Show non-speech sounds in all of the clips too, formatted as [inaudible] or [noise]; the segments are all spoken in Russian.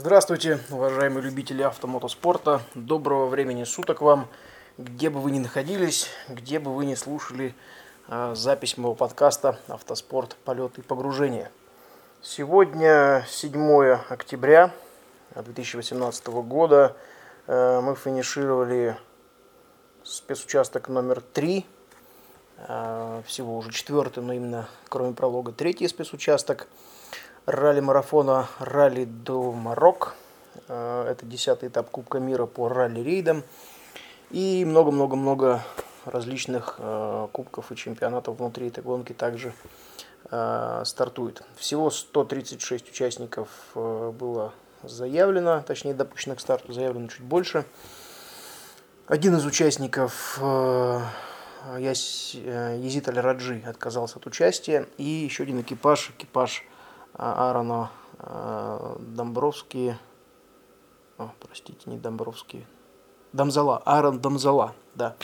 Здравствуйте, уважаемые любители автомотоспорта. Доброго времени суток вам, где бы вы ни находились, где бы вы ни слушали э, запись моего подкаста «Автоспорт. Полет и погружение». Сегодня 7 октября 2018 года. Э, мы финишировали спецучасток номер 3. Э, всего уже четвертый, но именно кроме пролога третий спецучасток – ралли-марафона «Ралли до Марок». Э, это десятый этап Кубка мира по ралли-рейдам. И много-много-много различных э, кубков и чемпионатов внутри этой гонки также э, стартует. Всего 136 участников было заявлено, точнее допущено к старту, заявлено чуть больше. Один из участников, Езит Аль-Раджи, отказался от участия. И еще один экипаж, экипаж Аарона Домбровский, о, простите, не Домбровский, Домзала, Аарон Домзала, да,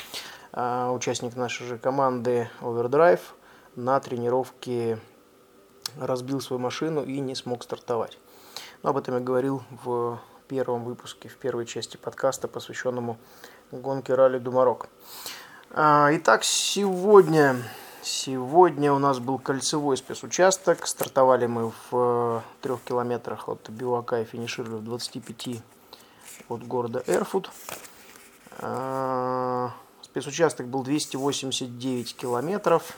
участник нашей же команды Overdrive, на тренировке разбил свою машину и не смог стартовать. Но об этом я говорил в первом выпуске, в первой части подкаста, посвященному гонке ралли Думарок. Итак, сегодня Сегодня у нас был кольцевой спецучасток. Стартовали мы в э, трех километрах от Бивака и финишировали в 25 от города Эрфут. Э, спецучасток был 289 километров.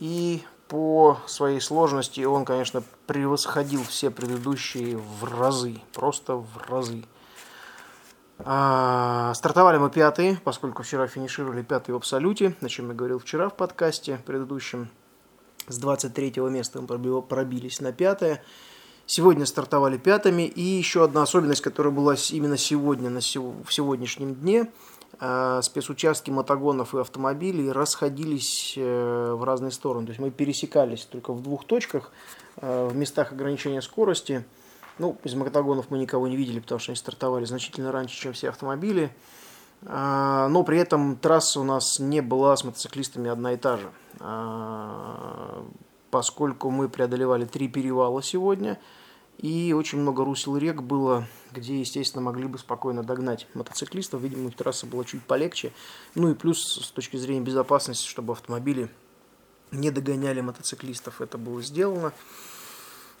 И по своей сложности он, конечно, превосходил все предыдущие в разы. Просто в разы. А, стартовали мы пятые, поскольку вчера финишировали пятые в абсолюте, о чем я говорил вчера в подкасте предыдущем. С 23 места мы пробились на пятое. Сегодня стартовали пятыми. И еще одна особенность, которая была именно сегодня, на сего, в сегодняшнем дне. Э, спецучастки мотогонов и автомобилей расходились э, в разные стороны. То есть мы пересекались только в двух точках, э, в местах ограничения скорости – ну, из мотогонов мы никого не видели, потому что они стартовали значительно раньше, чем все автомобили. А, но при этом трасса у нас не была с мотоциклистами одна и та же. А, поскольку мы преодолевали три перевала сегодня, и очень много русел рек было, где, естественно, могли бы спокойно догнать мотоциклистов. Видимо, трасса была чуть полегче. Ну и плюс, с точки зрения безопасности, чтобы автомобили не догоняли мотоциклистов, это было сделано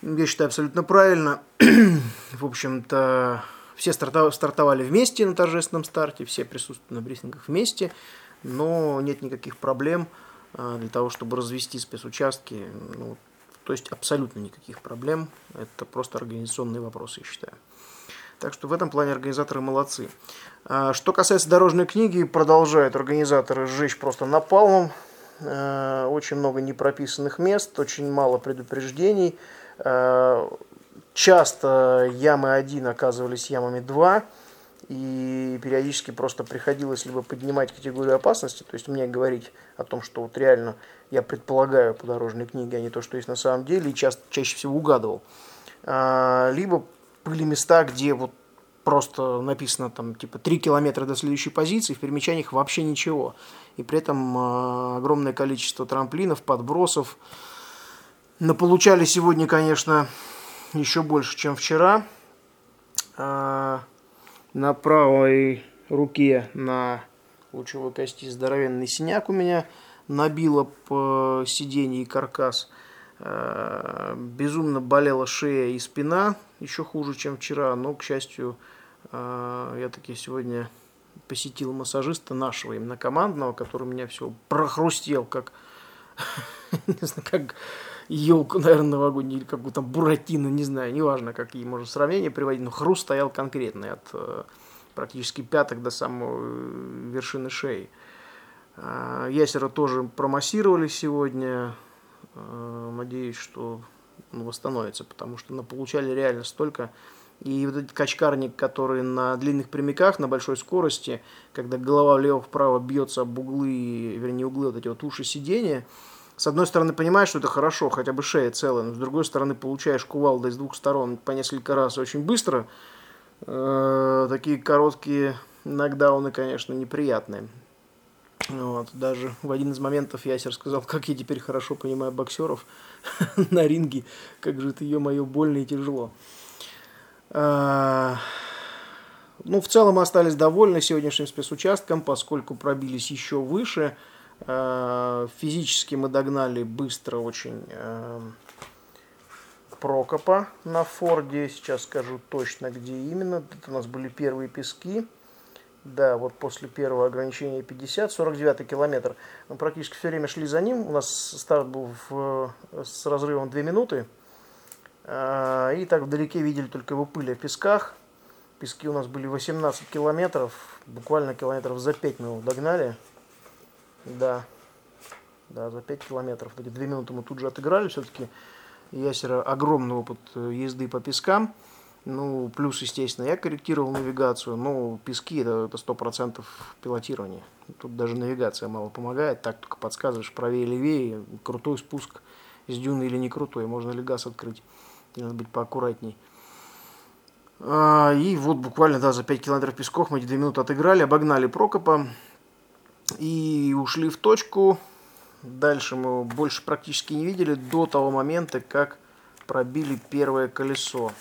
я считаю, абсолютно правильно. [clears throat] В общем-то, все стартовали вместе на торжественном старте, все присутствуют на брифингах вместе, но нет никаких проблем а, для того, чтобы развести спецучастки. Ну, то есть абсолютно никаких проблем. Это просто организационные вопросы, я считаю. Так что в этом плане организаторы молодцы. А, что касается дорожной книги, продолжают организаторы сжечь просто напалмом. А, очень много непрописанных мест, очень мало предупреждений. Э, часто ямы 1 оказывались ямами 2, и периодически просто приходилось либо поднимать категорию опасности, то есть мне говорить о том, что вот реально я предполагаю по дорожной книге, а не то, что есть на самом деле, и часто, чаще всего угадывал. А, либо были места, где вот просто написано там типа 3 километра до следующей позиции, в перемечаниях вообще ничего. И при этом э, огромное количество трамплинов, подбросов, но получали сегодня, конечно, еще больше, чем вчера. А, на правой руке на лучевой кости здоровенный синяк у меня набило по сиденье и каркас. А, безумно болела шея и спина, еще хуже, чем вчера, но, к счастью, я таки сегодня посетил массажиста нашего, именно командного, который меня все прохрустел, как, [laughs] не знаю, как елку, наверное, новогоднюю, или какую-то буратину, не знаю, неважно, какие можно сравнения приводить, но хруст стоял конкретный от э, практически пяток до самой э, вершины шеи. Э, ясера тоже промассировали сегодня. Надеюсь, что он восстановится, потому что ну, получали реально столько. И вот этот качкарник, который на длинных прямиках, на большой скорости, когда голова влево-вправо бьется об углы, вернее углы вот эти вот уши сидения, с одной стороны, понимаешь, что это хорошо, хотя бы шея целая, но с другой стороны, получаешь кувалдой с двух сторон по несколько раз очень быстро. Э, такие короткие нокдауны, конечно, неприятные. Вот. Даже в один из моментов Ясер сказал, как я теперь хорошо понимаю боксеров [laughs] на ринге, как же это, ё-моё, больно и тяжело. А, ну, в целом остались довольны сегодняшним спецучастком, поскольку пробились еще выше. А, физически мы догнали быстро очень а, Прокопа на Форде. Сейчас скажу точно, где именно. Это у нас были первые пески. Да, вот после первого ограничения 50, 49 километр. Мы практически все время шли за ним. У нас старт был в, с разрывом 2 минуты. А, и так вдалеке видели только его пыль в песках. Пески у нас были 18 километров. Буквально километров за 5 мы его догнали. Да, да, за 5 километров. 2 минуты мы тут же отыграли. Все-таки Ясера огромный опыт езды по пескам. Ну, плюс, естественно, я корректировал навигацию, но пески это, это 100% пилотирование. Тут даже навигация мало помогает, так только подсказываешь правее левее, крутой спуск с дюны или не крутой, можно ли газ открыть, надо быть поаккуратней. А, и вот буквально да, за 5 километров песков мы эти 2 минуты отыграли, обогнали Прокопа и ушли в точку. Дальше мы его больше практически не видели до того момента, как пробили первое колесо.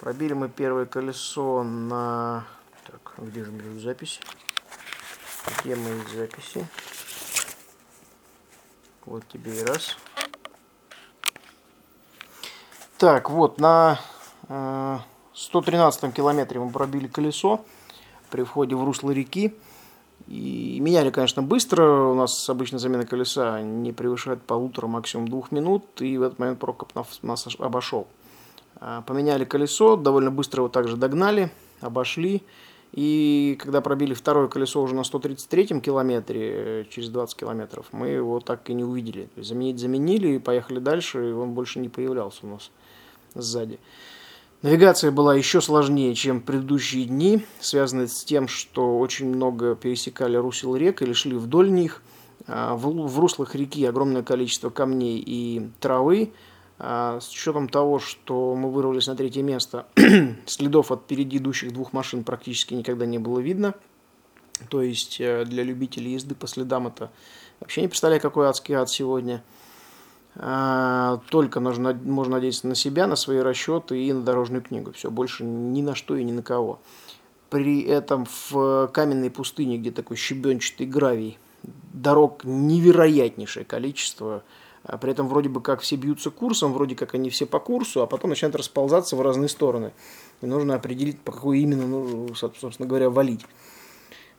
Пробили мы первое колесо на... Так, где же мои записи? Где мои записи? Вот тебе и раз. Так, вот, на э, 113 километре мы пробили колесо при входе в русло реки. И меняли, конечно, быстро. У нас обычно замена колеса не превышает полутора, максимум двух минут. И в этот момент Прокоп нас обошел. А, поменяли колесо, довольно быстро его также догнали, обошли. И когда пробили второе колесо уже на 133 километре, э, через 20 километров, мы его так и не увидели. То есть заменить заменили, поехали дальше, и он больше не появлялся у нас сзади. Навигация была еще сложнее, чем предыдущие дни, связанная с тем, что очень много пересекали русел рек или шли вдоль них. А, в руслах реки огромное количество камней и травы, а, с учетом того, что мы вырвались на третье место, [clears throat] следов от впереди идущих двух машин практически никогда не было видно. То есть э, для любителей езды по следам это вообще не представляю, какой адский ад сегодня. А, только нужно, можно надеяться на себя, на свои расчеты и на дорожную книгу. Все, больше ни на что и ни на кого. При этом в каменной пустыне, где такой щебенчатый гравий, дорог невероятнейшее количество – а при этом вроде бы как все бьются курсом, вроде как они все по курсу, а потом начинают расползаться в разные стороны. И нужно определить, по какой именно, ну, собственно говоря, валить.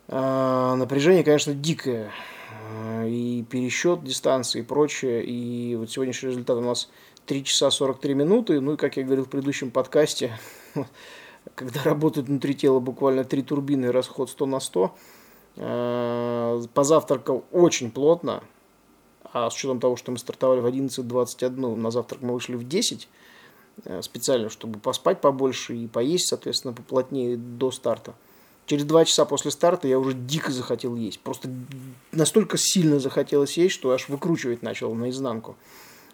А, напряжение, конечно, дикое. А, и пересчет дистанции и прочее. И вот сегодняшний результат у нас 3 часа 43 минуты. Ну и, как я говорил в предыдущем подкасте, [laughs] когда работают внутри тела буквально три турбины, расход 100 на 100, а, позавтракал очень плотно, а с учетом того, что мы стартовали в 11.21, на завтрак мы вышли в 10, э, специально, чтобы поспать побольше и поесть, соответственно, поплотнее до старта. Через два часа после старта я уже дико захотел есть. Просто настолько сильно захотелось есть, что аж выкручивать начал наизнанку.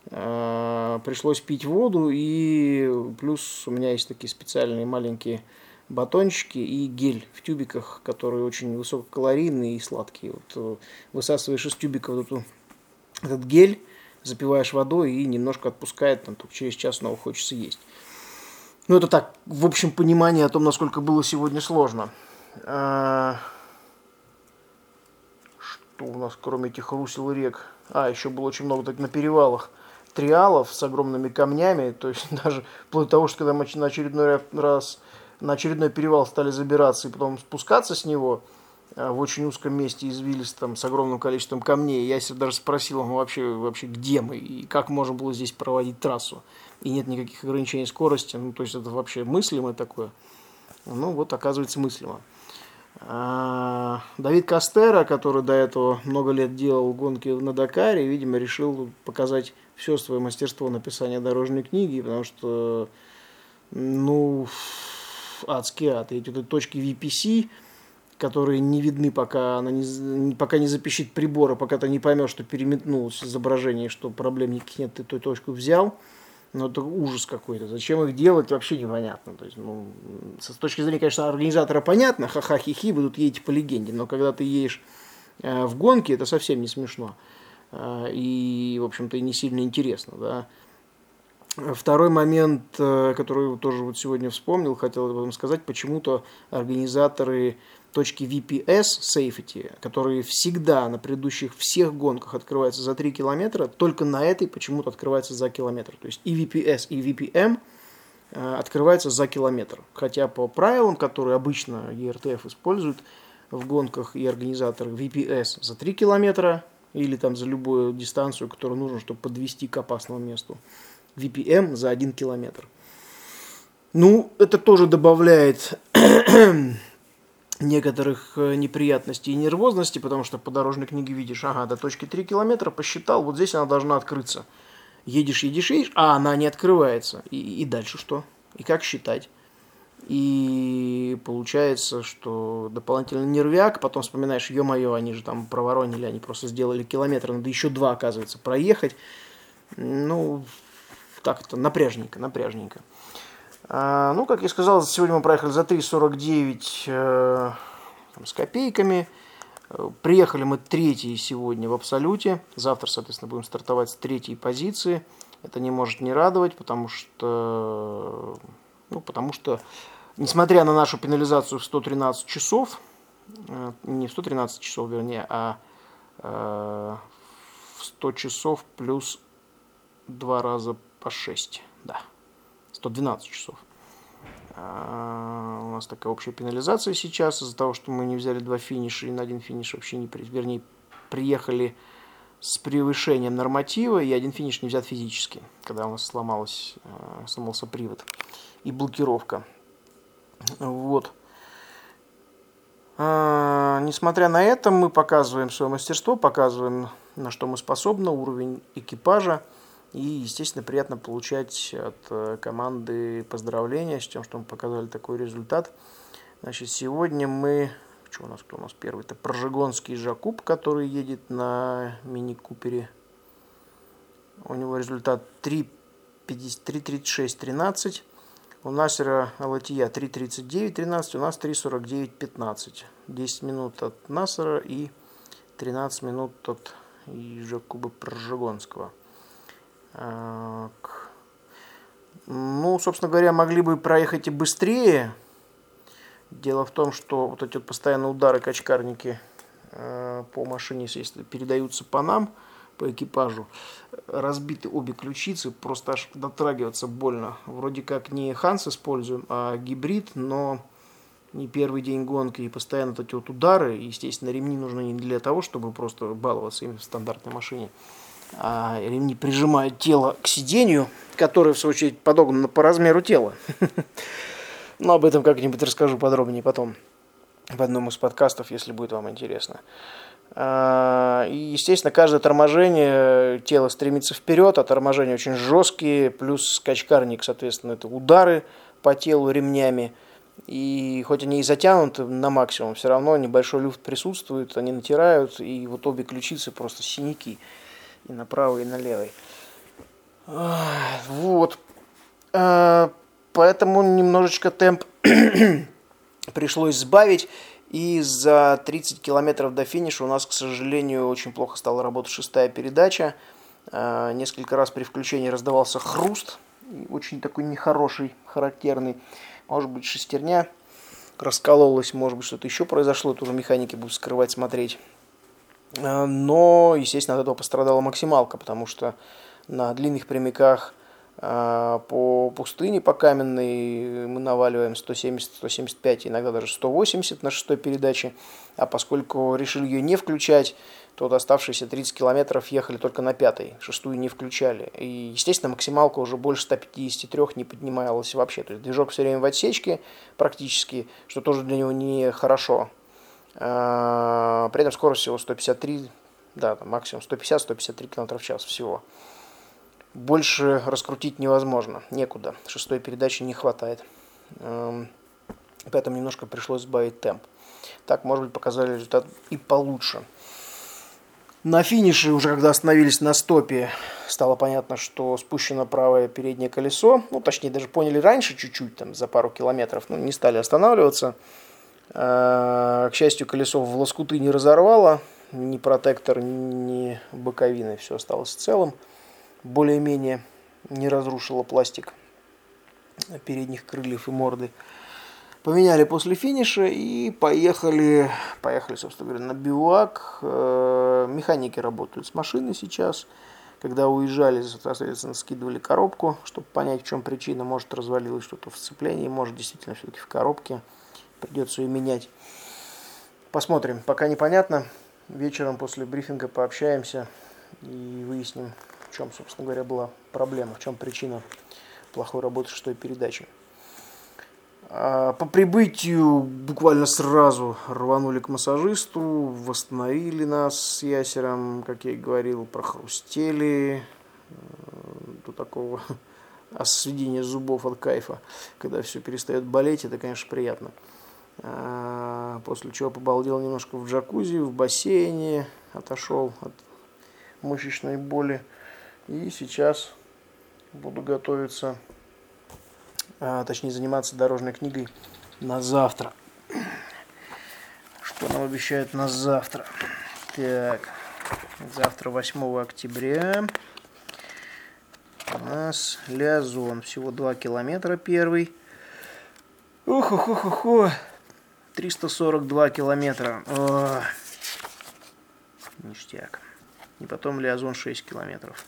Э, пришлось пить воду, и плюс у меня есть такие специальные маленькие батончики и гель в тюбиках, которые очень высококалорийные и сладкие. Вот э, высасываешь из тюбика вот эту этот гель, запиваешь водой и немножко отпускает, там только через час снова хочется есть. Ну, это так, в общем, понимание о том, насколько было сегодня сложно. А... Что у нас, кроме этих русел рек? А, еще было очень много так на перевалах триалов с огромными камнями. То есть [laughs] даже вплоть до того, что когда мы на очередной раз на очередной перевал стали забираться и потом спускаться с него – Э, в очень узком месте извилистом с огромным количеством камней. Я себе даже спросил, ну, вообще, вообще где мы и как можно было здесь проводить трассу. И нет никаких ограничений скорости. Ну, то есть это вообще мыслимо такое. Ну, вот оказывается мыслимо. А, Давид Кастера, который до этого много лет делал гонки на Дакаре, видимо, решил показать все свое мастерство написания дорожной книги, потому что, ну, адский ад. Эти вот точки VPC, которые не видны, пока, она не, пока не запищит прибора, пока ты не поймешь, что переметнулось изображение, что проблем никаких нет, ты эту точку взял. Но это ужас какой-то. Зачем их делать, вообще непонятно. То есть, ну, с точки зрения, конечно, организатора понятно, ха-ха-хи-хи, вы тут едете по легенде. Но когда ты едешь э, в гонке, это совсем не смешно. Э, и, в общем-то, и не сильно интересно. Да? Второй момент, э, который тоже вот сегодня вспомнил, хотел вам сказать, почему-то организаторы точки VPS Safety, которые всегда на предыдущих всех гонках открываются за 3 километра, только на этой почему-то открывается за километр. То есть и VPS, и VPM э, открывается за километр. Хотя по правилам, которые обычно ERTF используют в гонках и организаторы, VPS за 3 километра или там за любую дистанцию, которую нужно, чтобы подвести к опасному месту. VPM за 1 километр. Ну, это тоже добавляет [clears throat] некоторых э, неприятностей и нервозности, потому что по дорожной книге видишь, ага, до точки 3 километра посчитал, вот здесь она должна открыться. Едешь, едешь, едешь, а она не открывается. И, и дальше что? И как считать? И получается, что дополнительный нервяк, потом вспоминаешь, ё-моё, они же там проворонили, они просто сделали километр, надо еще два, оказывается, проехать. Ну, так это напряжненько, напряжненько. А, ну, как я сказал, сегодня мы проехали за 3.49 э, с копейками. Приехали мы третьи сегодня в абсолюте. Завтра, соответственно, будем стартовать с третьей позиции. Это не может не радовать, потому что, ну, потому что, несмотря на нашу пенализацию в 113 часов, э, не в 113 часов, вернее, а э, в 100 часов плюс два раза по 6, да. 112 часов. А, у нас такая общая пенализация сейчас из-за того, что мы не взяли два финиша и на один финиш вообще не, вернее, приехали с превышением норматива, и один финиш не взят физически, когда у нас сломалась, а, сломался привод и блокировка. Вот. А, несмотря на это, мы показываем свое мастерство, показываем, на что мы способны, уровень экипажа. И, естественно, приятно получать от э, команды поздравления с тем, что мы показали такой результат. Значит, сегодня мы... Что у нас, кто у нас первый? Это Прожигонский Жакуб, который едет на мини-купере. У него результат 3.36.13. У Насера Алатия 3.39.13, у нас 3.49.15. 10 минут от Насера и 13 минут от Жакуба Прожигонского. Ну, собственно говоря, могли бы проехать и быстрее. Дело в том, что вот эти вот постоянные удары качкарники э, по машине, если передаются по нам, по экипажу, разбиты обе ключицы, просто аж дотрагиваться больно. Вроде как не Ханс используем, а гибрид, но не первый день гонки и постоянно вот эти вот удары, естественно, ремни нужны не для того, чтобы просто баловаться им в стандартной машине, а ремни прижимают тело к сиденью, которое, в свою очередь, подогнано по размеру тела. [laughs] Но об этом как-нибудь расскажу подробнее потом в одном из подкастов, если будет вам интересно. А, и, естественно, каждое торможение тело стремится вперед, а торможения очень жесткие, плюс скачкарник, соответственно, это удары по телу ремнями. И хоть они и затянуты на максимум, все равно небольшой люфт присутствует, они натирают, и вот обе ключицы просто синяки и на правой, и на левой. Вот. А, поэтому немножечко темп [clears throat] пришлось сбавить. И за 30 километров до финиша у нас, к сожалению, очень плохо стала работать шестая передача. А, несколько раз при включении раздавался хруст. Очень такой нехороший, характерный. Может быть, шестерня раскололась, может быть, что-то еще произошло. Это уже механики будут скрывать, смотреть. Э, но, естественно, от этого пострадала максималка, потому что на длинных прямиках э, по пустыне, по каменной мы наваливаем 170-175, иногда даже 180 на шестой передаче. А поскольку решили ее не включать, то оставшиеся 30 километров ехали только на пятой, шестую не включали. И, естественно, максималка уже больше 153 не поднималась вообще. То есть движок все время в отсечке практически, что тоже для него не хорошо. А, при этом скорость всего 153, да, максимум 150-153 км в час всего. Больше раскрутить невозможно, некуда. Шестой передачи не хватает. Поэтому немножко пришлось сбавить темп. Так, может быть, показали результат и получше. На финише, уже когда остановились на стопе, стало понятно, что спущено правое переднее колесо. Ну, точнее, даже поняли раньше чуть-чуть, там, за пару километров. Ну, не стали останавливаться. А, к счастью, колесо в лоскуты не разорвало, ни протектор, ни боковины, все осталось целым, более-менее. не разрушила пластик передних крыльев и морды. Поменяли после финиша и поехали, поехали, собственно говоря, на бивак. Э, механики работают с машины сейчас. Когда уезжали, соответственно, скидывали коробку, чтобы понять, в чем причина. Может, развалилось что-то в сцеплении, может, действительно все-таки в коробке. Придется ее менять. Посмотрим. Пока непонятно. Вечером после брифинга пообщаемся и выясним, в чем, собственно говоря, была проблема, в чем причина плохой работы шестой передачи. А, по прибытию буквально сразу рванули к массажисту, восстановили нас с ясером, как я и говорил, прохрустели до такого [laughs] осведения зубов от кайфа, когда все перестает болеть, это, конечно, приятно. А, после чего побалдел немножко в джакузи, в бассейне, отошел от мышечной боли. И сейчас буду готовиться а, точнее заниматься дорожной книгой на завтра. Что нам обещают на завтра? Так, завтра 8 октября у нас Лязон. Всего 2 километра первый. Ух, ух, ух, ух, ух. 342 километра. О, ништяк. И потом Лиазон 6 километров.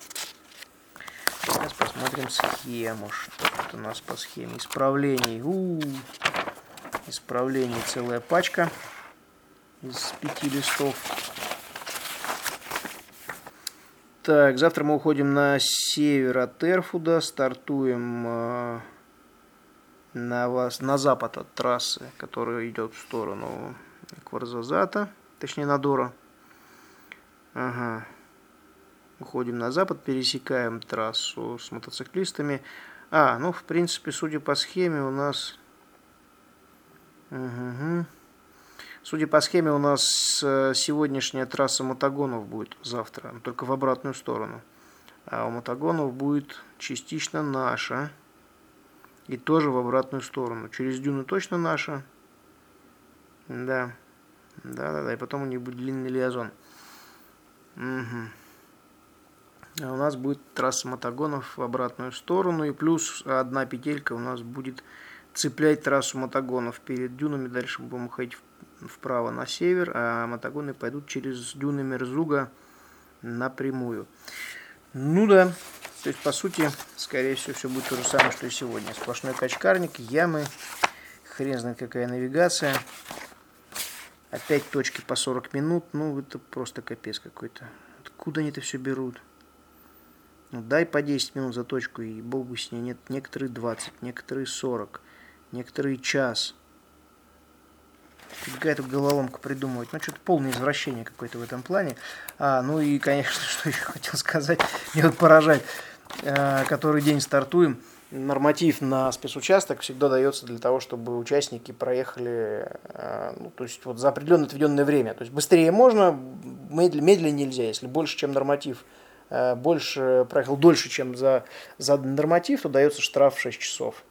Сейчас посмотрим схему. Что тут у нас по схеме? Исправлений. У -у -у. Исправлений целая пачка из пяти листов. Так, завтра мы уходим на север от Эрфуда, стартуем э, на, вас, на запад от трассы, которая идет в сторону Кварзазата, точнее Надора. Ага. Уходим на запад, пересекаем трассу с мотоциклистами. А, ну, в принципе, судя по схеме, у нас... Угу. Судя по схеме, у нас э, сегодняшняя трасса мотогонов будет завтра, только в обратную сторону. А у мотогонов будет частично наша. И тоже в обратную сторону. Через дюну точно наша. Да. Да-да-да. И потом у них будет длинный лиазон. Угу. А у нас будет трасса мотогонов в обратную сторону. И плюс одна петелька у нас будет цеплять трассу мотогонов перед дюнами. Дальше будем ходить вправо на север, а мотогоны пойдут через дюны Мерзуга напрямую. Ну да, то есть по сути, скорее всего, все будет то же самое, что и сегодня. Сплошной качкарник, ямы, хрен знает какая навигация. Опять точки по 40 минут, ну это просто капец какой-то. Откуда они это все берут? Ну, дай по 10 минут за точку, и бог с ней. Нет, некоторые 20, некоторые 40, некоторые час. Какая-то головоломка придумывать. Ну, что-то полное извращение какое-то в этом плане. А, ну и, конечно, [laughs] что еще хотел сказать, мне вот поражает, который день стартуем. Норматив на спецучасток всегда дается для того, чтобы участники проехали, а, ну, то есть вот за определенно отведенное время. То есть быстрее можно, медленнее нельзя. Если больше, чем норматив Э, больше проехал дольше, чем за заданный норматив, то дается штраф в 6 часов.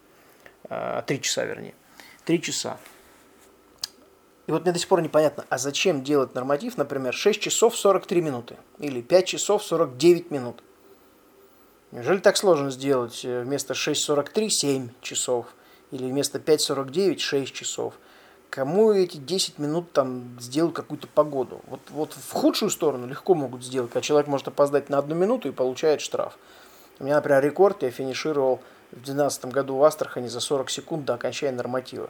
3 э, часа, вернее. 3 часа. И вот мне до сих пор непонятно, а зачем делать норматив, например, 6 часов 43 минуты или 5 часов 49 минут? Неужели так сложно сделать э, вместо 6.43 7 часов или вместо 5.49 6 часов? кому эти 10 минут там сделают какую-то погоду. Вот, вот в худшую сторону легко могут сделать, когда человек может опоздать на одну минуту и получает штраф. У меня, например, рекорд я финишировал в 2012 году в Астрахани за 40 секунд до окончания норматива.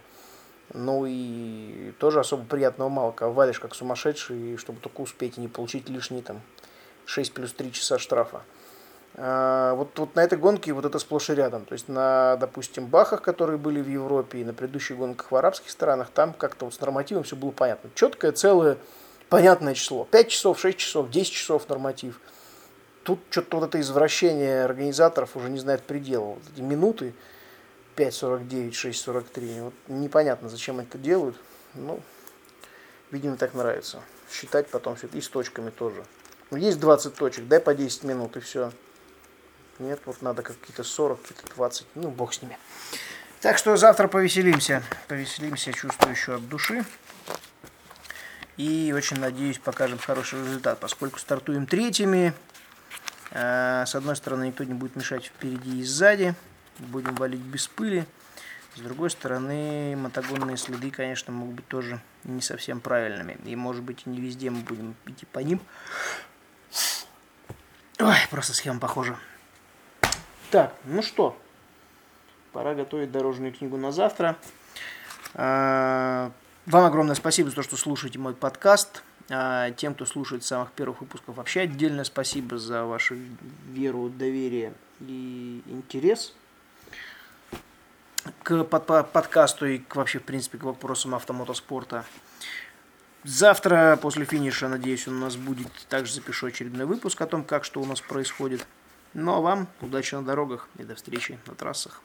Ну и тоже особо приятного мало, когда валишь как сумасшедший, чтобы только успеть и не получить лишние там 6 плюс 3 часа штрафа. А, вот, вот на этой гонке вот это сплошь и рядом. То есть на, допустим, Бахах, которые были в Европе, и на предыдущих гонках в арабских странах, там как-то вот с нормативом все было понятно. Четкое, целое, понятное число. 5 часов, 6 часов, 10 часов норматив. Тут что-то вот это извращение организаторов уже не знает предела. Вот эти минуты 5.49, 6.43. Вот непонятно, зачем это делают. Ну, видимо, так нравится. Считать потом все это. И с точками тоже. Есть 20 точек, дай по 10 минут и все. Нет, вот надо какие-то 40, какие-то 20. Ну, бог с ними. Так что завтра повеселимся. Повеселимся, чувствую еще от души. И очень надеюсь, покажем хороший результат. Поскольку стартуем третьими, Э, с одной стороны, никто не будет мешать впереди и сзади. Будем валить без пыли. С другой стороны, мотогонные следы, конечно, могут быть тоже не совсем правильными. И, может быть, и не везде мы будем идти по ним. Ой, просто схема похожа. Так, ну что, пора готовить дорожную книгу на завтра. А, вам огромное спасибо за то, что слушаете мой подкаст. А, тем, кто слушает самых первых выпусков, вообще отдельное спасибо за вашу веру, доверие и интерес к под подкасту и к, вообще, в принципе, к вопросам автомотоспорта. Завтра после финиша, надеюсь, у нас будет. Также запишу очередной выпуск о том, как что у нас происходит. Ну а вам удачи на дорогах и до встречи на трассах.